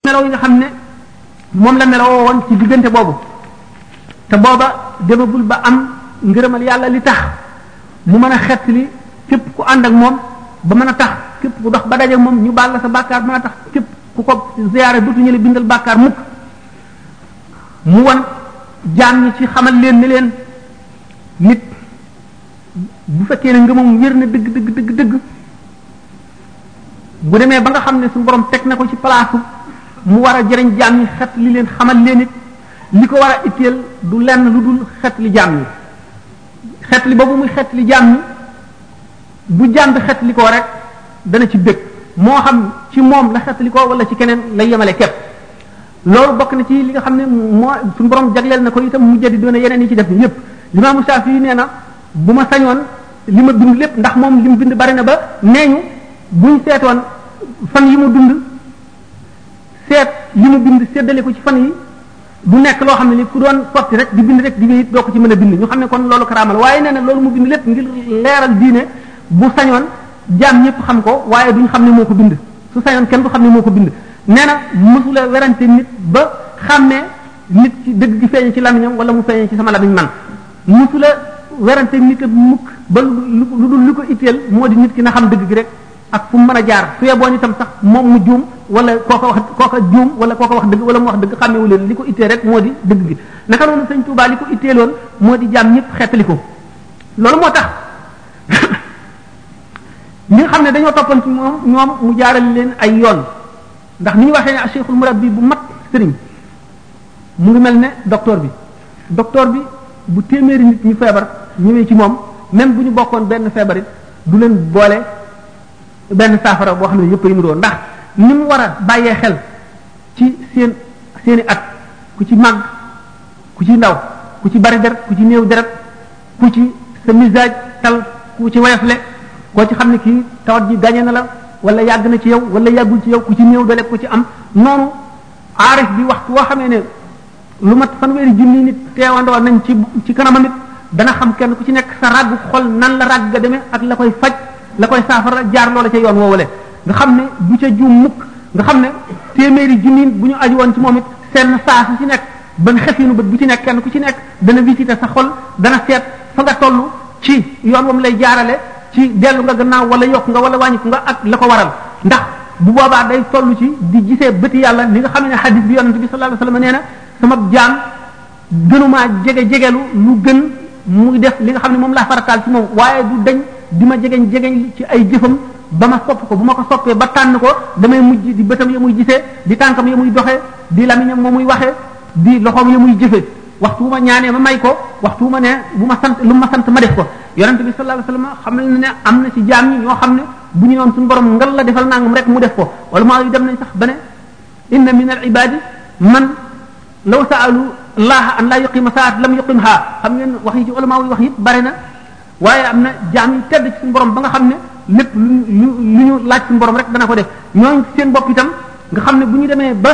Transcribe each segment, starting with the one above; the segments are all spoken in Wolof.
melaw yi nga xam ne moom la melawoo woon ci diggante boobu te booba demagul ba am ngërëmal yàlla li tax mu mën a xett li képp ku ànd ak moom ba mën a tax képp ku dox ba daje moom ñu baal la sa bàkkaar mën a tax képp ku ko ziyaare dutuñu la bindal bàkkaar mukk mu won jaam ñi ci xamal leen ni leen nit bu fekkee ne ngëmam wér na dëgg dëgg dëgg dëgg bu demee ba nga xam ne suñu borom teg na ko ci palaasu mu war a jëriñ jaam yi xet li leen xamal leen it li ko war a itteel du lenn lu dul xet li jaam yi xet li boobu muy xet li jaam yi bu jaam bi xet li ko rek dana ci bëgg moo xam ci moom la xet li ko wala ci keneen lay yemale képp loolu bokk na ci li nga xam ne moo suñu borom jagleel na ko itam mu jëdi doona yeneen yi ci def yépp limaamu Shaafi nee na bu ma sañoon li ma bind lépp ndax moom li mu bind bari na ba nee ñu buñ seetoon fan yi mu dund seet li mu bind séddale ko ci fan yi du nekk loo xam ne li ku doon sotti rek di bind rek di wéyit doo ko ci mën a bind ñu xam ne kon loolu karaama la waaye nee na loolu mu bind lépp ngir leeral diine bu sañoon jaam ñëpp xam ko waaye duñ xam ne moo ko bind su sañoon kenn du xam ne moo ko bind nee na mësula werante nit ba xam ne nit ki dëgg gi feeñ ci lamiñam wala mu feeñ ci sama lamiñ man musu la werante nit ak mukk ba lu dul lu ko itteel moo di nit ki na xam dëgg gi rek ak fu mu mën a jaar su yeboon itam sax moom mu juum wala kooka wax kooka juum wala kooka wax dëgg wala mu wax dëgg xàmmewu leen li ko itteel rek moo di dëgg gi naka noonu sëñ Tuubaa li ko itteeloon moo di jaam ñëpp xettali ko loolu moo tax ñi nga xam ne dañoo toppoon ci moom ñoom mu jaaral leen ay yoon ndax ni ñu waxee ne cheikhul murabbi bu mat sëriñ mu ngi mel ne docteur bi docteur bi bu téeméeri nit ñu feebar ñëwee ci moom même bu ñu bokkoon benn feebar it du leen boole benn saafara boo xam ne yëpp ay nuroo ndax ni mu war a bàyyee xel ci seen seeni at ku ci màgg ku ci ndaw ku ci bari deret ku ci néew deret ku ci sa misaaj tal ku ci woyofle koo ci xam ne kii tawat ji gañe na la wala yàgg na ci yow wala yàggul ci yow ku ci néew doole ku ci am noonu aarif bi waxtu woo xamee ne lu mat fanweeri junni nit teewandoo nañ ci ci kanama nit dana xam kenn ku ci nekk sa ràggu xol nan la ràgg ga demee ak la koy faj la koy saafara jaar loola ca yoon woowale nga xam ne du ca juum mukk nga xam ne téeméeri junni bu ñu aju woon ci moom it seen saa su ci nekk ba nga xefinu bët bu ci nekk kenn ku ci nekk dana visité sa xol dana seet fa nga toll ci yoon moom lay jaarale ci dellu nga gannaaw wala yokk nga wala wàññiku nga ak la ko waral ndax bu boobaa day toll ci di gisee bëti yàlla ni nga xam ne xadis bi yonent bi sallallahu alayhi wasallam nee na sama jaam gënumaa jege jegelu lu gën muy def li nga xam ne moom laa farataal ci moom waaye du dañ di ma jegeñ jegeñ ci ay jëfam ba ma sopp ko bu ma ko soppee ba tànn ko damay mujj di bëtam ya muy gisee di tànkam ya muy doxee di lamiñam ma muy waxee di loxoom ya muy jëfe waxtu ma ñaanee ma may ko waxtu ma ne bu ma sant lu ma sant ma def ko yonente bi sallallahu alayhi wasallam xam ne ne am na ci jaam ñi ñoo xam ne bu ñu noon suñu borom ngal la defal nangam rek mu def ko wala maa yu dem nañ sax ba ne inna min al ibadi man law saalu laaha an laa yuqima saat lam yuqimha xam ngeen wax yi ci ulama yi wax yëpp bare na waaye am na jaam yu tedd ci suñu borom ba nga xam ne lépp lu ñu lu ñu laaj suñu borom rek dana ko def ñooñu seen bopp itam nga xam ne bu ñu demee ba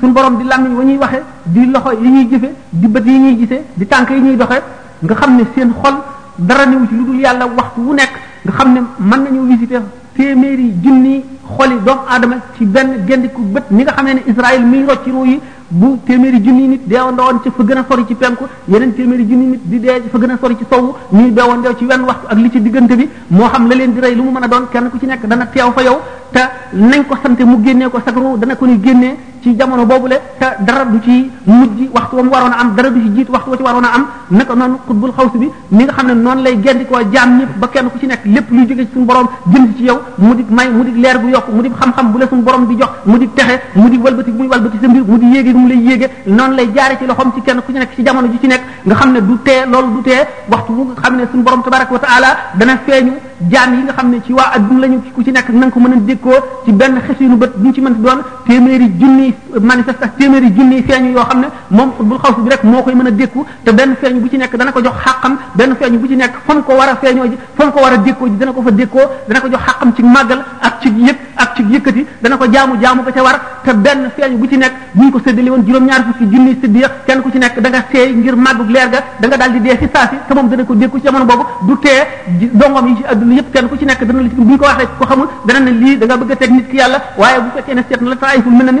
suñu borom di làmmiñ wa ñuy waxe di loxo yi ñuy jëfe di bët yi ñuy gisee di tànk yi ñuy doxe nga xam ne seen xol dara newu ci lu dul yàlla waxtu wu nekk nga xam ne mën nañu visiter téeméeri junni xoli doomu aadama ci benn gendiku bët ni nga xamee ne Israël miy rocci ruu yi bu téeméeri junni nit deewandoo woon ci fa gën a sori ci penku yeneen téeméeri junni nit di dee fa gën a sori ci sowu ñuy deewandoo ci wenn waxtu ak li ci diggante bi moo xam la leen di rey lu mu mën a doon kenn ku ci nekk dana teew fa yow te nañ ko sante mu génnee ko sagru dana ko ni génnee ci jamono boobule te dara du ci mujj waxtu wa mu waroon a am dara du ci jiit waxtu wa ci waroon a am naka noonu xutbul xaws bi ni nga xam ne noonu lay gendi koo jaam ñëpp ba kenn ku ci nekk lépp luy jóge ci suñu borom jëm ci yow mu di may mu di leer gu yokk mu di xam-xam bu la suñu borom di jox mu di texe mu di walbati bu muy walbati sa mbir mu di yéege mu lay yéege noonu lay jaare ci loxoom ci kenn ku ci nekk ci jamono ji ci nekk nga xam ne du tee loolu du tee waxtu bu nga xam ne suñu borom tabaraka wa taala dana feeñu jaam yi nga xam ne ci waa adduna lañu ku ci nekk na nga ko mën a dékkoo ci benn xesinu bët bu ñu ci mën doon téeméeri junni manifestation téeméeri junni feeñu yoo xam ne moom xutbul xaw bi rek moo koy mën a dékku te benn feeñ bu ci nekk dana ko jox xàqam benn feeñ bu ci nekk fa mu ko war a feeñoo ji fa mu ko war a dékkoo ji dana ko fa dékkoo dana ko jox xàqam ci màggal ak ci yëg ak ci yëkkati dana ko jaamu jaamu ko ca war te benn feeñ bu ci nekk buñ ko séddale woon juróom-ñaar fukki junni séddiya kenn ku ci nekk da nga seey ngir màggug leer ga da nga daal di dee si saa si te moom dana ko dékku ci jamono boobu du tee dongom yi ci adduna yëpp kenn ku ci nekk dana la ci buñ ko waxee ko xamul dana ne lii da nga bëgg a teg nit ki yàlla waaye bu fekkee ne seet na la taayiful mel na ni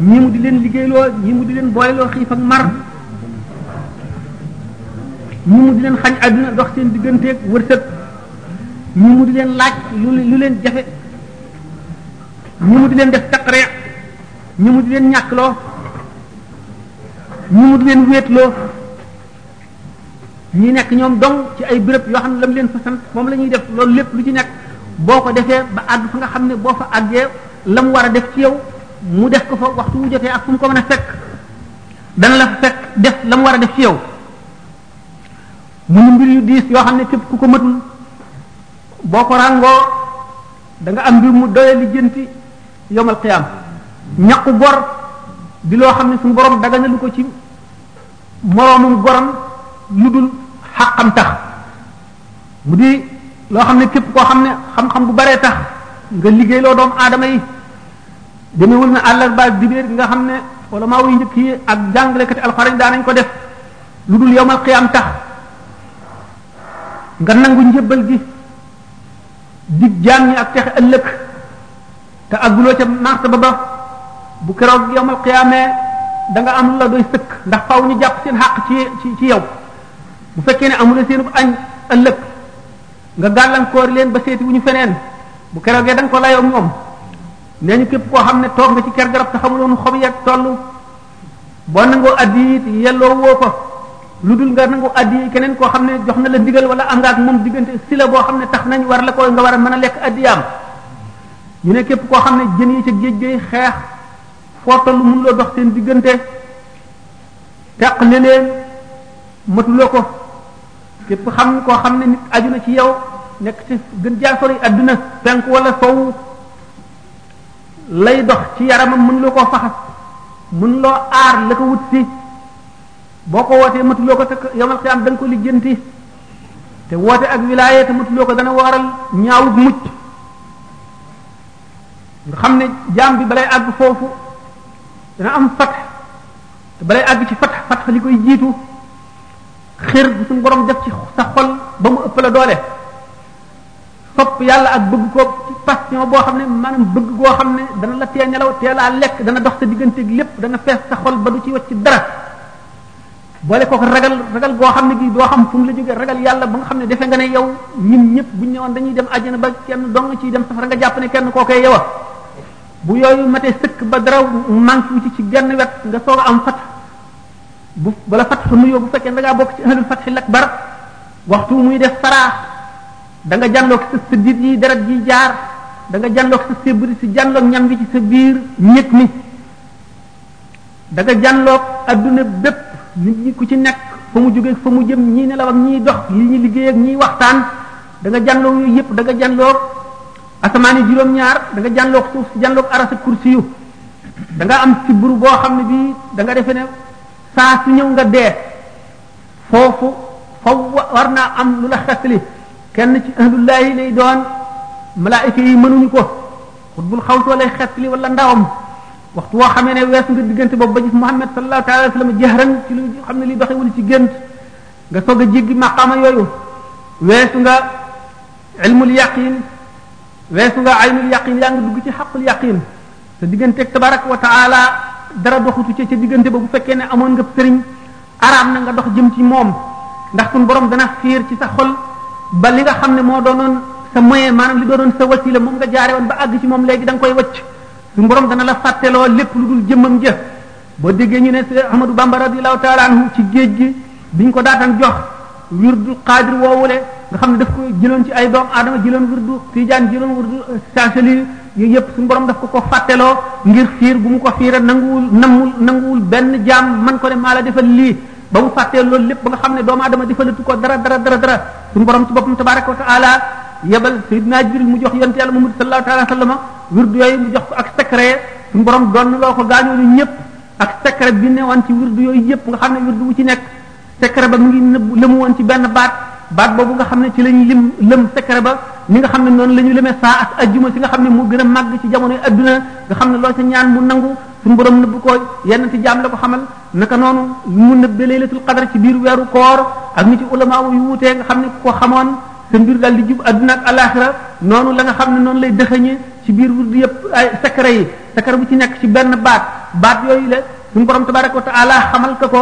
ñii mu di leen liggéeyloo ñii mu di leen booyloo xiif ak mar ñii mu di leen xañ àdduna dox seen digganteeg wërsëg ñii mu di leen laaj lu lu leen jafe ñii mu di leen def taqreex ñii mu di leen ñàkkloo ñii mu di leen wéetloo ñi nekk ñoom dong ci ay béréb yoo xam ne lam leen fa sant moom la ñuy def loolu lépp lu ci nekk boo ko defee ba àgg fa nga xam ne boo fa àggee la mu war a def ci yow mu def ko fa waxtu wu jotee ak fu mu ko mën a fekk dana la fa fekk def la mu war a def ci yow muy mbir yu diis yoo xam ne képp ku ko matul boo ko ràngoo da nga am mbir mu doye li jënti yomal qiyaam ñaqu gor di loo xam ne suñu borom daganalu ko ci moroomum goram lu dul xaqam tax mu di loo xam ne képp koo xam ne xam-xam bu baree tax nga liggéey loo doomu aadama yi demewul na àllarba ak dibéer nga xam ne wala maa wuy njëkk yi ak jàngalekati alxuraan daanañ ko def lu dul yowmal qiyaam tax nga nangu njëbbal gi dig jaam ñi ak texe ëllëg te àgguloo ca martaba ba bu keroog yowmal qiyaamee da nga am la doy sëkk ndax faw ñu jàpp seen xàq ci ci ci yow bu fekkee ne amula seen añ ëllëg nga gàllankoor leen ba seeti wu ñu feneen bu keroogee da nga ko layoo ñoom nee ñu képp koo xam ne toog nga ci ker garab te xamuloon xob yeeg toll boo nangoo addi it yelloo woo ko lu dul nga nangu addi yi keneen koo xam ne jox na la ndigal wala am nga ak moom diggante si la boo xam ne tax nañ war la ko nga war a mën a lekk addiyaam ñu ne képp koo xam ne jën yi ca géej gay xeex foo tollu mun loo dox seen diggante teq ne leen matuloo ko képp xam koo xam ne nit aju na ci yow nekk ci gën jaa sori adduna penk wala sowu lay dox ci yaramam mën loo koo faxas mën loo aar la ko wut si boo ko wootee matuloo ko te yomal xiyaam da nga ko lijjanti te woote ak wilaaya te mutuloo ko dana waral ñaawut mucc nga xam ne jaam bi balay àgg foofu dana am fatx te balay àgg ci fatx fatx li koy jiitu xër bu suñu borom def ci sa xol ba mu ëpp la doole sopp yàlla ak bëgg ko ci passion boo xam ne maanaam bëgg goo xam ne dana la tee nelaw tee laa lekk dana dox sa digganteeg lépp dana fees sa xol ba du ci wacc dara boole ko ragal ragal goo xam ne bii doo xam fu mu la jógee ragal yàlla ba nga xam ne defe nga ne yow ñun ñëpp buñ ne woon dañuy dem àjjana ba kenn dong ciy dem safara nga jàpp ne kenn koo koy yowa bu yooyu matee sëkk ba dara manque wu ci ci genn wet nga soog a am fat bu bala fat fa nuyoo bu fekkee da ngaa bokk ci ahlul fathi lakbar waxtu muy def saraax da nga jànloog sa sa dit yi deret ji jaar da nga jànloog sa sébri si jànloog ñam gi ci sa biir ñëg mi da nga jànloog adduna bépp nit ñi ku ci nekk fa mu jóge fa mu jëm ñii nelaw ak ñiy dox li ñu liggéey ak ñiy waxtaan da nga jànloog yooyu yëpp da nga jànloog asamaani juróom-ñaar da nga jànloog suuf si jànloog arasa kursi yu da nga am sibru boo xam ne bii da nga defe ne saa su ñëw nga dee foofu faw war naa am lu la xasli kenn ci ahlullahi lay doon malaayika yi mënuñu ko xutbul xawsoo lay xettali wala ndawam waxtu woo xamee ne wees nga diggante boobu ba gis Muhammad sallallahu taala wa sallam jahran ci lu xam ne li doxewul ci gént nga soog a jéggi maqaama yooyu weesu nga ilmul yaqin weesu nga aynul yaqin yaa ngi dugg ci xaqul yaqin sa digganteeg tabaraka wa taala dara doxutu ca ca diggante ba bu fekkee ne amoon nga sëriñ araam na nga dox jëm ci moom ndax suñu borom dana fiir ci sa xol ba li nga xam ne moo doonoon sa moyen maanaam li doonoon sa wasila moom nga jaare woon ba àgg ci moom léegi da nga koy wacc suñu borom dana la fàtteloo lépp lu dul jëmmam jëf boo déggee ñu ne Ahmadou Bamba radiyallahu taala anhu ci géej gi biñ ko daataan jox wirdu xaadir woowule nga xam ne daf ko jëloon ci ay doom aadama jëloon wirdu tijaan jëloon wirdu saasali yooyu yëpp suñu borom daf ko ko fàtteloo ngir fiir bu mu ko fiira nanguwul nammul nanguwul benn jaam man ko ne maa la defal lii ba mu fàttee loolu lépp ba nga xam ne doomu aadama defalatu ko dara dara dara dara suñu borom ci boppam tabaraka wa taala yebal sayidina jibril mu jox yonte yàlla Muhammad sallallahu taala sallama wirdu yooyu mu jox ko ak secret suñu borom doon loo ko gaañoo ñu ñëpp ak secret bi newoon ci wirdu yooyu yëpp nga xam ne wirdu wu ci nekk secret ba mu ngi nëbb lëmu woon ci benn baat baat boobu nga xam ne ci lañ lim lëm secret ba ni nga xam ne noonu la ñu lëmee saa ak ajjuma si nga xam ne mu gën a màgg ci jamonoy adduna nga xam ne loo ca ñaan mu nangu suñu borom nëbb ko yenn ci jaam la ko xamal naka noonu mu nëbbe laylatul qadar ci biir weeru koor ak ni ci ulama yu wutee nga xam ne ku ko xamoon sa mbir daal di jub adduna ak alaxira noonu la nga xam ne noonu lay dëxëñe ci biir wurdi yëpp ay secret yi sakar bu ci nekk ci benn baat baat yooyu la suñu borom tabaraka wa taala xamal ka ko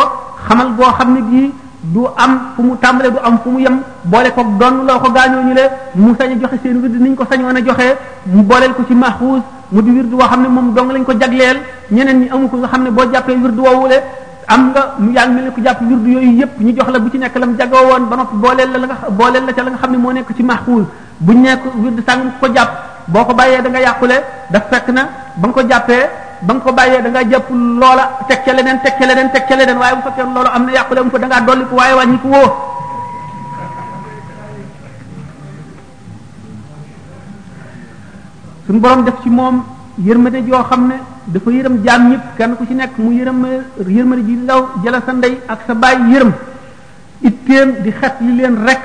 xamal boo xam ne gii du am fu mu tàmbalee du am fu mu yem boole ko donn loo ko gaañoo ñu le mu sañ a joxe seen wird niñ ko sañoon a joxe mu booleel ko ci maxuus mu di wird woo xam ne moom dong lañ ko jagleel ñeneen ñi amu ko nga xam ne boo jàppee wird woowule am nga mu yaa ngi mel ne ku jàpp wird yooyu yëpp ñu jox la bu ci nekk lam jagoo woon ba noppi booleel la la nga booleel la ca la nga xam ne moo nekk ci maxuus buñ nekk wird sàng ko jàpp boo ko bàyyee da nga yàqule daf fekk na ba nga ko jàppee ba nga ko bàyyee da nga jàpp loola teg ca leneen teg ca leneen teg ca leneen waaye bu fekkee loolu am na yàqule mu fa da ngaa dolli ko waaye wàññi ko woo suñu borom def ci moom yërmande joo xam ne dafa yërëm jaam ñëpp kenn ku ci nekk mu yërëm yërmande ji law jëla sa ndey ak sa baay yërëm itteem di xet li leen rek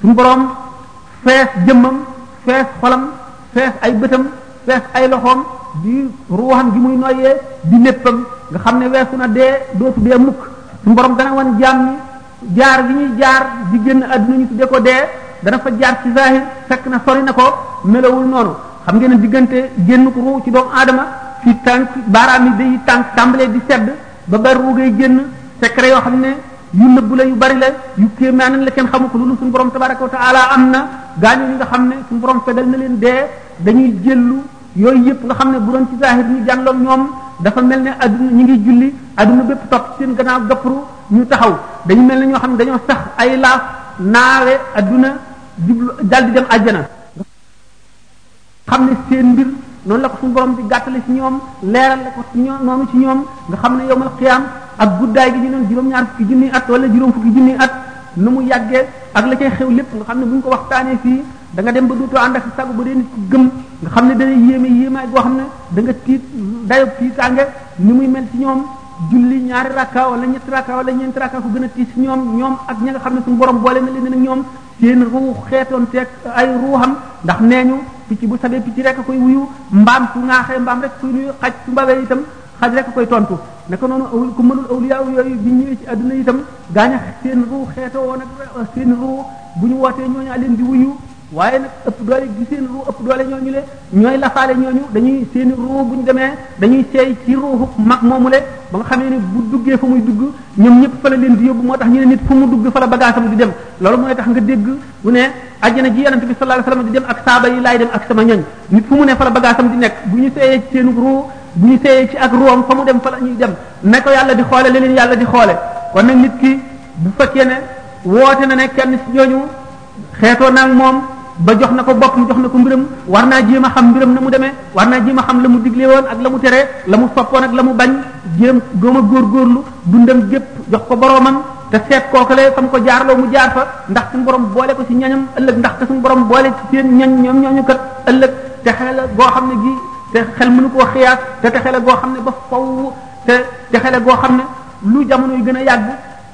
suñu boroom fees jëmmam fees xolam fees ay bëtam fees ay loxoom di ruuxam gi muy noyyee di léppam nga xam ne weesu na dee dootu dee mukk suñu borom dana wan jaam ñi jaar gi ñuy jaar di génn àdduna ñu tuddee ko dee dana fa jaar ci zahir fekk na sori na ko melawul noonu xam ngeen ne diggante génn ko ruu ci doomu aadama fi tànk baaraam yi day tànk tàmbalee di sedd ba ba ruugay génn secret yoo xam ne yu nëbb la yu bari la yu kéemaanan la kenn xamu ko loolu suñu borom tabaraka wa taala am na gaañu ñi nga xam ne suñu borom fegal na leen dee dañuy jëllu yooyu yëpp nga xam ne bu doon ci zahir ñu jànloog ñoom dafa mel ne adduna ñu ngi julli adduna bépp topp seen gannaaw gapparu ñu taxaw dañu mel ne ñoo xam ne dañoo sax ay laaf naawe adduna jublu dal di dem àjjana xam ne seen mbir noonu la ko suñu borom di gàttale ci ñoom leeral la ko ci ñoom noonu ci ñoom nga xam ne yowmal xiyaam ak guddaay gi ñu doon juróom-ñaar fukki junniy at wala juróom fukki junniy at nu mu yàggee ak la cay xew lépp nga xam ne bu ñu ko waxtaanee fii da nga dem ba duutoo ànd ak sago ba dee nit ku gëm nga xam ne dana yéeme yéemaay goo xam ne da nga tiit dayob tiitaange ni muy mel ci ñoom julli ñaari rakka wala ñetti rakka wala ñeenti rakka ko gën a tiit ci ñoom ñoom ak ña nga xam ne suñu borom boole na leen nag ñoom seen ruux xeetoon teeg ay ruuxam ndax nee ñu picc bu sabee picc rek koy wuyu mbaam su ŋaaxee mbaam rek koy nuyu xaj su mbawee itam xaj rek koy tontu naka noonu awul ku mënul awliyaa yooyu bi ñëwee ci àdduna itam gaañ a seen ruux xeetoo woon ak seen ruux bu ñu wootee ñooñu a leen di wuyu waaye nag ëpp doole gi seen ruux ëpp doole ñooñu le ñooy lafaale ñooñu dañuy seen ruux bu ñu demee dañuy seey ci ruuxu mag moomu le ba nga xamee ne bu duggee fa muy dugg ñoom ñëpp fa la leen di yóbbu moo tax ñu ne nit fu mu dugg fa la bagaasam di dem loolu mooy tax nga dégg bu ne ajjana ji yonent bi sallallahu alayhi wasallam di dem ak saaba yi laay dem ak sama ñoñ nit fu mu ne fa la bagaasam di nekk bu ñu seeyee ci seenu ruu bu ñu seeyee ci ak ruwam fa mu dem fa la ñuy dem ne ko yàlla di xoole la leen yàlla di xoole kon nag nit ki bu fekkee ne woote na ne kenn ci ñooñu xeetoo naag moom ba jox na ko boppam jox na ko mbiram war naa jéem a xam mbiram na mu demee war naa jéem a xam la mu digle woon ak la mu teree la mu soppoon ak la mu bañ jéem góom a góorgóorlu dundam gépp jox ko boroomam te seet kookale fa mu ko jaarloo mu jaar fa ndax suñu borom boole ko ci ñañam ëllëg ndax te suñu borom boole ci seen ñañ ñoom ñooñu kat ëllëg te xel la goo xam ne gi te xel mënu koo xiyaas te te xel la goo xam ne ba faw te te xel la goo xam ne lu jamono yu gën a yàgg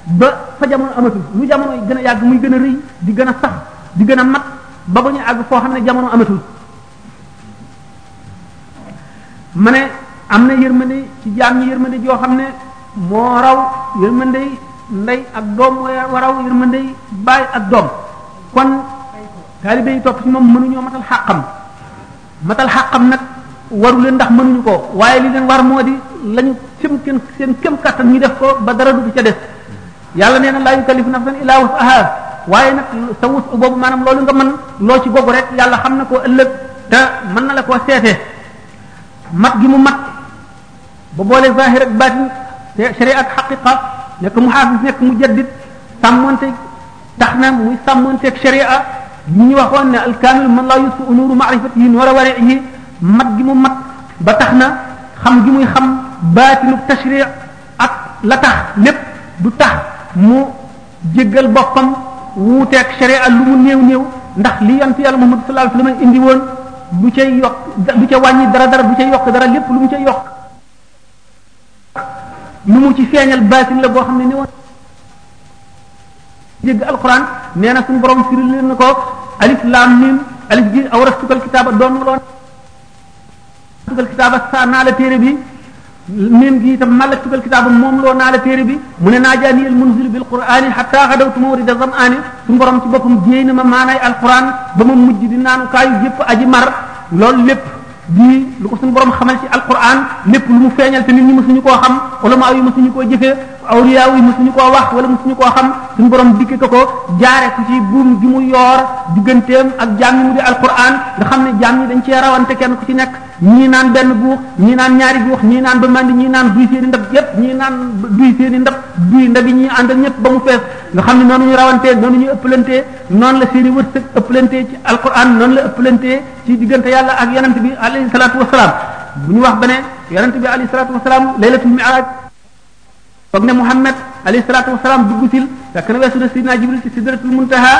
ba fa jamono amatul lu jamono gën a yàgg muy gën a rëy di gën a sax di gën a mat ba ba ñu àgg foo xam ne jamono amatul ma ne am na yërmande ci jaam ñi yërmande joo xam ne moo raw yërmande ndey ak doom moo raw yërmande baay ak doom kon taalibe yi topp ci moom mënuñoo matal xàqam matal xàqam nag waru leen ndax mënuñu ko waaye li leen war moo di lañu seen seen seen kem kattan ñu def ko ba dara du ca def yàlla nee na laa yukallifu nafsan illaa wus'aha waaye nag sa wus boobu maanaam loolu nga mën loo ci gogu rek yàlla xam na koo ëllëg te mën na la koo seete mat gi mu mat ba boole zahir ak baatin sharia ak xaqiqa nekk mu xaafis nekk mu jaddit sàmmonte tax na muy sàmmonteeg sharia ñi ñu waxoon ne alkaamilu man laa yusfu unuuru maarifat yi noor a ware yi mat gi mu mat ba tax na xam gi muy xam baatinu tashri ak la tax lépp du tax mu jéggal boppam wuuteeg sharia lu mu néew néew ndax li yant yàlla Muhammad sallallahu alayhi wasallam indi woon du ca yokk du ca wàññi dara dara du ca yokk dara lépp lu mu ca yokk lu mu ci feeñal baatin la boo xam ne ni woon dégg alquran nee na suñu borom firi leen na ko alif laam mim alif gi awrastukal kitaaba doon nga loon tukal kitaaba saa naa la téere bi mim gi itam malak tukal kitaaba moom loo naa la téere bi mu ne naajaani al munzil bil qur'ani hatta xadawtu mawrida zam'ani suñu borom ci boppam jéey na ma maanaay alquran ba ma mujj di naanu kaayu yëpp aji mar loolu lépp di lu ko suñu borom xamal ci alquran lépp lu mu feeñal te nit ñi mësuñu koo xam ulama yi mësuñu koo jëfee awliya yi mësuñu koo wax wala mësuñu koo xam suñu borom dikke ko ko jaare ko ci buum gi mu yoor digganteem ak jaam ñi mu di alquran nga xam ne jaam ñi dañ cee rawante kenn ku ci nekk ñii naan benn guux ñii naan ñaari guux ñii naan ba mandi ñii naan duy seeni ndab yépp ñii naan duy seeni ndab duy ndab yi ñii ànd ak ñëpp ba mu fees nga xam ne noonu ñu rawantee noonu ñu ëppalantee noonu la seeni wërsëg ëppalantee ci alquran noonu la ëppalantee ci diggante yàlla ak yonent bi alayhi salaatu wasalaam bu ñu wax ba ne yonent bi alayhi salaatu wasalaam laylatul mi'raj foog ne Muhammad alayhi salaatu wasalaam dugg sil fekk na weesu na sidna Jibril ci sidratul muntaha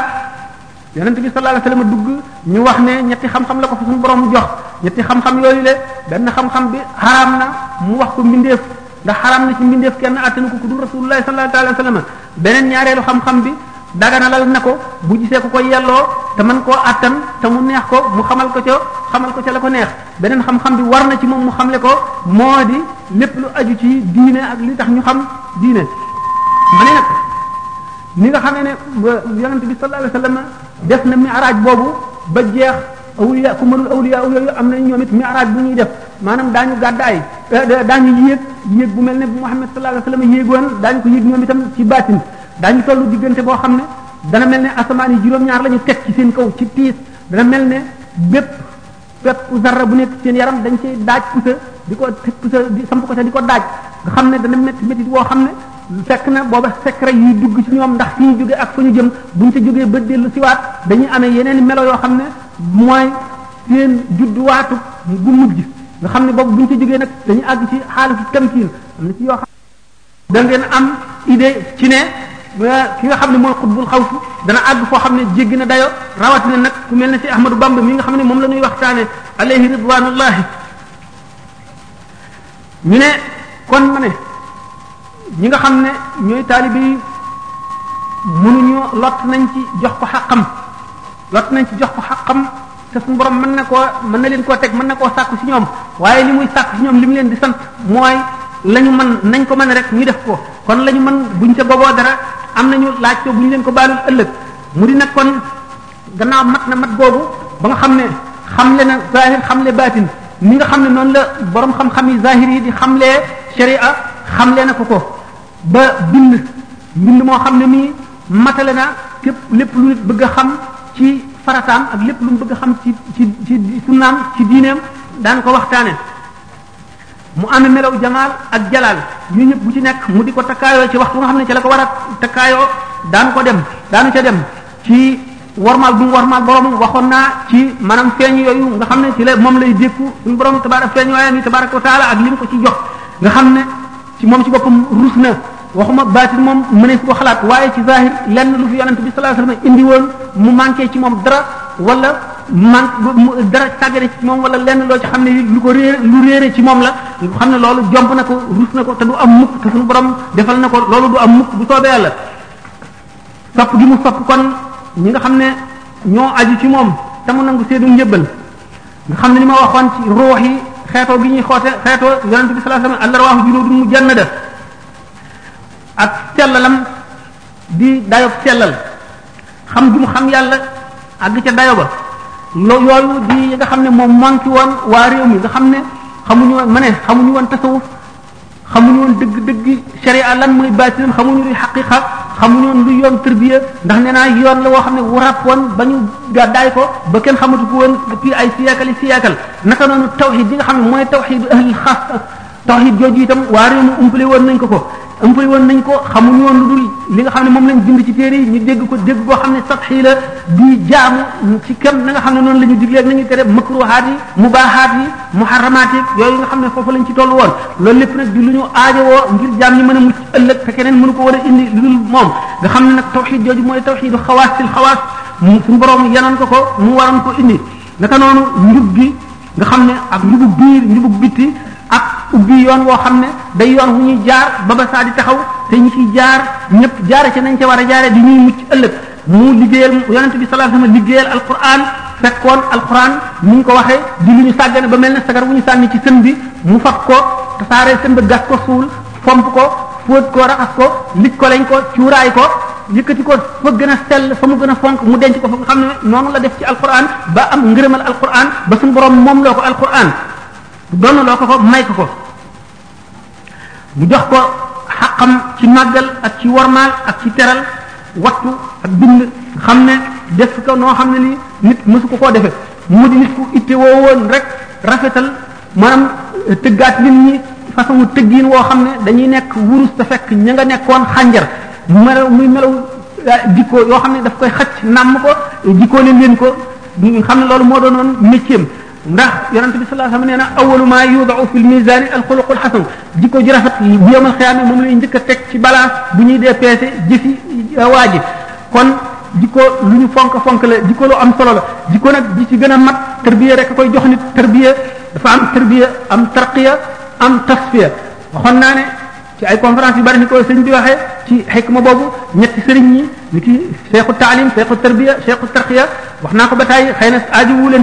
yonent bi sallallahu alayhi wasallam dugg ñu wax ne ñetti xam-xam la ko fa suñu borom jox ñetti xam-xam yooyu le benn xam-xam bi xaraam na mu wax ko mbindeef ndax xaraam na ci mbindeef kenn attanu ko ku dul rasulullahi sallallahu alayhi wasallam beneen ñaareelu xam-xam bi daganalal na ko bu gisee ku ko yelloo te mën koo attan te mu neex ko mu xamal ko ca xamal ko ca la ko neex beneen xam-xam bi war na ci moom mu xamle ko moo di lépp lu aju ci diine ak li tax ñu xam diine ma ne nag ni nga xamee ne yonent bi sallallahu alayhi wasallam def na mi araaj boobu ba jeex awliya ku mënul awliya yooyu am nañ ñoom it mi'raaj bu ñuy def maanaam daañu gàddaay eh, daañu yéeg yéeg bu mel ne bu Muhammad sallallahu alayhi wasallam yéegoon daañu ko yéeg ñoom itam ci baatin daañu tollu diggante boo xam ne dana mel ne asamaan yi juróom-ñaar la ñu teg ci seen kaw ci tiis dana mel ne bépp bépp zarra bu nekk seen yaram dañ cay daaj pusa di ko pusa di samp ko te di ko daaj nga xam ne dana métti métti boo xam ne fekk na booba secret yuy dugg ci ñoom ndax fi ñu jóge ak fa ñu jëm buñ ca jógee ba dellu siwaat dañuy amee yeneen melo yoo xam ne mooy seen judduwaatu bu mujj nga xam ne boobu buñ ca jógee nag dañuy àgg ci xaalisu tamkiin am na ci yoo xam da ngeen am idée ci ne ki nga xam ne mooy xutbul xawsu dana àgg foo xam ne jéggi na dayo rawatina nag ku mel ne si Ahmadou Bamba mi nga xam ne moom la ñuy waxtaane alayhi ridwanullahi ñu ne kon ma ne ñi nga xam ne ñooy taalibe yi mënuñu lott nañ ci jox ko xaqam lott nañ ci jox ko xaqam te suñu borom mën na koo mën na leen koo teg mën na koo sàkku ci ñoom waaye li muy sàkku ci ñoom li mu leen di sant mooy la ñu mën nañ ko mën rek ñu def ko kon la ñu mën buñ ca boboo dara am nañu laaj ko bu ñu leen ko baalul ëllëg mu di nag kon gannaaw mat na mat boobu ba nga xam ne xamle na zahir xamle baatin ni nga xam ne noonu la borom xam-xam yi zahir yi di xamlee sharia xamle na ko ko ba bind mbind moo xam ne mii matale na képp lépp lu nit bëgg a xam ci farataam ak lépp lu mu bëgg a xam ci ci ci sunnaam ci diineem daan ko waxtaane mu amee melaw jamaal ak jalaal ñu ñëpp bu ci nekk mu di ko takkaayoo ci waxtu nga xam ne ci la ko war a takkaayoo daan ko dem daanu ca dem ci warmaal bu mu warmaal borom waxoon naa ci maanaam feeñ yooyu nga xam ne ci la moom lay dékku suñu borom tabarak feeñ waayam yi tabaraka wa taala ak li mu ko ci jox nga xam ne ci moom ci boppam rus na waxuma baatin moom mënees ko xalaat waaye ci zahir lenn lu fi yonent bi sallallahu alayhi wasallam indi woon mu manqué ci moom dara wala man dara tàggane ci moom wala lenn loo ci xam ne lu ko réer lu réere ci moom la xam ne loolu jomb na ko rus na ko te du am mukk te suñu borom defal na ko loolu du am mukk bu soobee yàlla sopp gi mu sopp kon ñi nga xam ne ñoo aju ci moom te mu nangu seenu njëbbal nga xam ne li ma waxoon ci ruux yi xeetoo gi ñuy xoote xeetoo yonente bi sallallahu alayhi wasallam allarwaahu junuudun mujannada ak cellalam di dayob cellal xam gi mu xam yàlla àgg ca dayo ba lo yooyu di nga xam ne moom manqué woon waa réew mi nga xam ne xamuñu woon ma ne xamuñu woon tasawuf xamuñu woon dëgg dëgg sharia lan mooy baatinam xamuñu luy xaqiqa xamuñu woon luy yoon tërbiya ndax nee naa yoon la woo xam ne wu ràpp woon ba ñu gàddaay ko ba kenn xamatu ko woon depuis ay siyaakal yi siyaakal naka noonu tawxid bi nga xam ne mooy tawxidu ahlil xaas tawxid jooju itam waa réew mi umpale woon nañ ko ko umpale woon nañ ko xamuñu woon lu dul li nga xam ne moom lañ bind ci téere yi ñu dégg ko dégg boo xam ne satxi la di jaamu ci kem na nga xam ne noonu la ñu digleeg nañu tere makruhaat yi mubaahaat yi muharramaat yi yooyu nga xam ne foofu lañ ci toll woon loolu lépp nag di lu ñu aajowoo ngir jaam ñi mën a mucc ëllëg te keneen mënu ko war a indi lu dul moom nga xam ne nag tawxid jooju mooy tawxidu xawaas til xawaas mu suñu borom yanoon ko ko mu waroon ko indi naka noonu njub gi nga xam ne ak njubu biir njubu bitti ak ubbi yoon woo xam ne day yoon wu ñuy jaar ba ba saa di taxaw te ñi ciy jaar ñëpp jaare ca nañ ca war a jaare di ñuy mucc ëllëg mu liggéeyal yonent bi sallallahu alayhi wasallam liggéeyal alquran fekkoon alquran ni ñu ko waxee di lu ñu sàggane ba mel ne sagar wu ñu sànni ci sën bi mu fab ko tasaare sën ba gas ko suul fomp ko fóot ko raxas ko lig ko lañ ko cuuraay ko yëkkati ko fa gën a sell fa mu gën a fonk mu denc ko fa nga xam ne noonu la def ci alquran ba am ngërëmal alquran ba suñu borom moom loo ko alquran doon loo ko ko may ko ko mu jox ko xaqam ci màggal ak ci warmaal ak ci teral wattu ak bind xam ne def ko noo xam ne ni nit mësu ko koo defee mu di nit ku itte woo woon rek rafetal maanaam tëggaat nit ñi façon tëggiin woo xam ne dañuy nekk wurus te fekk ña nga nekkoon xànjar melaw muy melaw jikko yoo xam ne daf koy xacc nàmm ko jikkoo leen leen ko xam ne loolu moo doonoon métier ndax yonente bi sallallahu alayhi wasallam nee na awalu ma yudau fi lmisani alxuluqul xasan jikko ji rafet bu yomal xiyaame moom lay njëkk a teg ci balance bu ñuy dee peese jëfi waa ji kon jikko lu ñu fonk fonk la jikko lu am solo la jikko nag ji ci gën a mat tarbiya rek a koy jox nit tarbiya dafa am tarbiya am tarqiya am tasfiya waxoon naa ne ci ay conférence yu bari ni ko sëñ bi waxee ci xikma boobu ñetti sëriñ ñi ni ki cheikhu taalim cheikhu tarbiya cheikhu tarqiya wax naa ko ba tàyyi xëy na aaju wu leen